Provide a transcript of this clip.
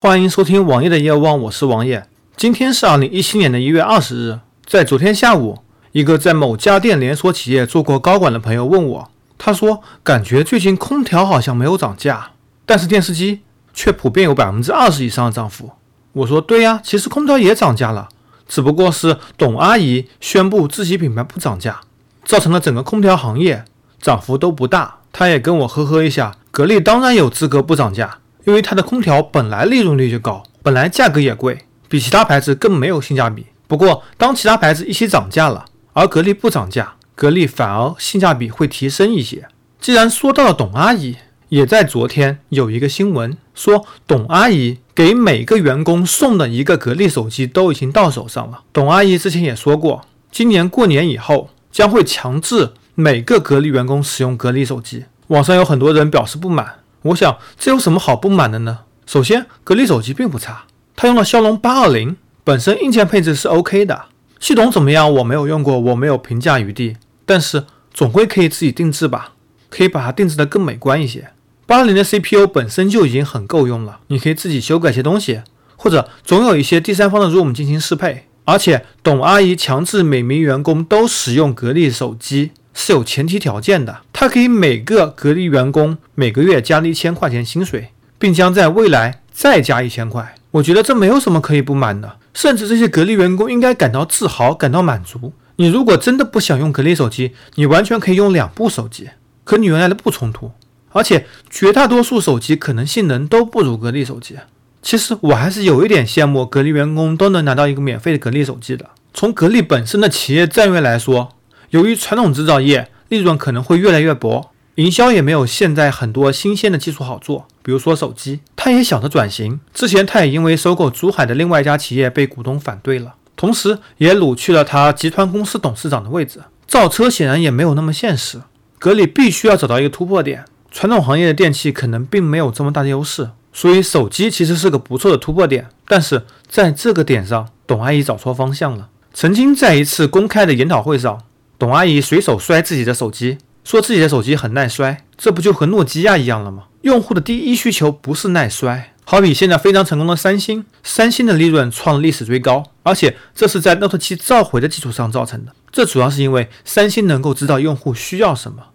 欢迎收听王爷的夜望，我是王爷。今天是二零一七年的一月二十日，在昨天下午，一个在某家电连锁企业做过高管的朋友问我，他说感觉最近空调好像没有涨价，但是电视机却普遍有百分之二十以上的涨幅。我说对呀，其实空调也涨价了，只不过是董阿姨宣布自己品牌不涨价，造成了整个空调行业涨幅都不大。他也跟我呵呵一下，格力当然有资格不涨价。因为它的空调本来利润率就高，本来价格也贵，比其他牌子更没有性价比。不过，当其他牌子一起涨价了，而格力不涨价，格力反而性价比会提升一些。既然说到了董阿姨，也在昨天有一个新闻说，董阿姨给每个员工送的一个格力手机都已经到手上了。董阿姨之前也说过，今年过年以后将会强制每个格力员工使用格力手机。网上有很多人表示不满。我想这有什么好不满的呢？首先，格力手机并不差，它用了骁龙八二零，本身硬件配置是 OK 的。系统怎么样？我没有用过，我没有评价余地。但是总归可以自己定制吧，可以把它定制的更美观一些。八二零的 CPU 本身就已经很够用了，你可以自己修改些东西，或者总有一些第三方的 ROM 进行适配。而且董阿姨强制每名员工都使用格力手机。是有前提条件的，他可以每个格力员工每个月加一千块钱薪水，并将在未来再加一千块。我觉得这没有什么可以不满的，甚至这些格力员工应该感到自豪，感到满足。你如果真的不想用格力手机，你完全可以用两部手机，和你原来的不冲突。而且绝大多数手机可能性能都不如格力手机。其实我还是有一点羡慕格力员工都能拿到一个免费的格力手机的。从格力本身的企业战略来说。由于传统制造业利润可能会越来越薄，营销也没有现在很多新鲜的技术好做，比如说手机，他也想着转型。之前他也因为收购珠海的另外一家企业被股东反对了，同时也掳去了他集团公司董事长的位置。造车显然也没有那么现实，格力必须要找到一个突破点。传统行业的电器可能并没有这么大的优势，所以手机其实是个不错的突破点。但是在这个点上，董阿姨找错方向了。曾经在一次公开的研讨会上。董阿姨随手摔自己的手机，说自己的手机很耐摔，这不就和诺基亚一样了吗？用户的第一需求不是耐摔，好比现在非常成功的三星，三星的利润创了历史最高，而且这是在 Note 7召回的基础上造成的。这主要是因为三星能够知道用户需要什么，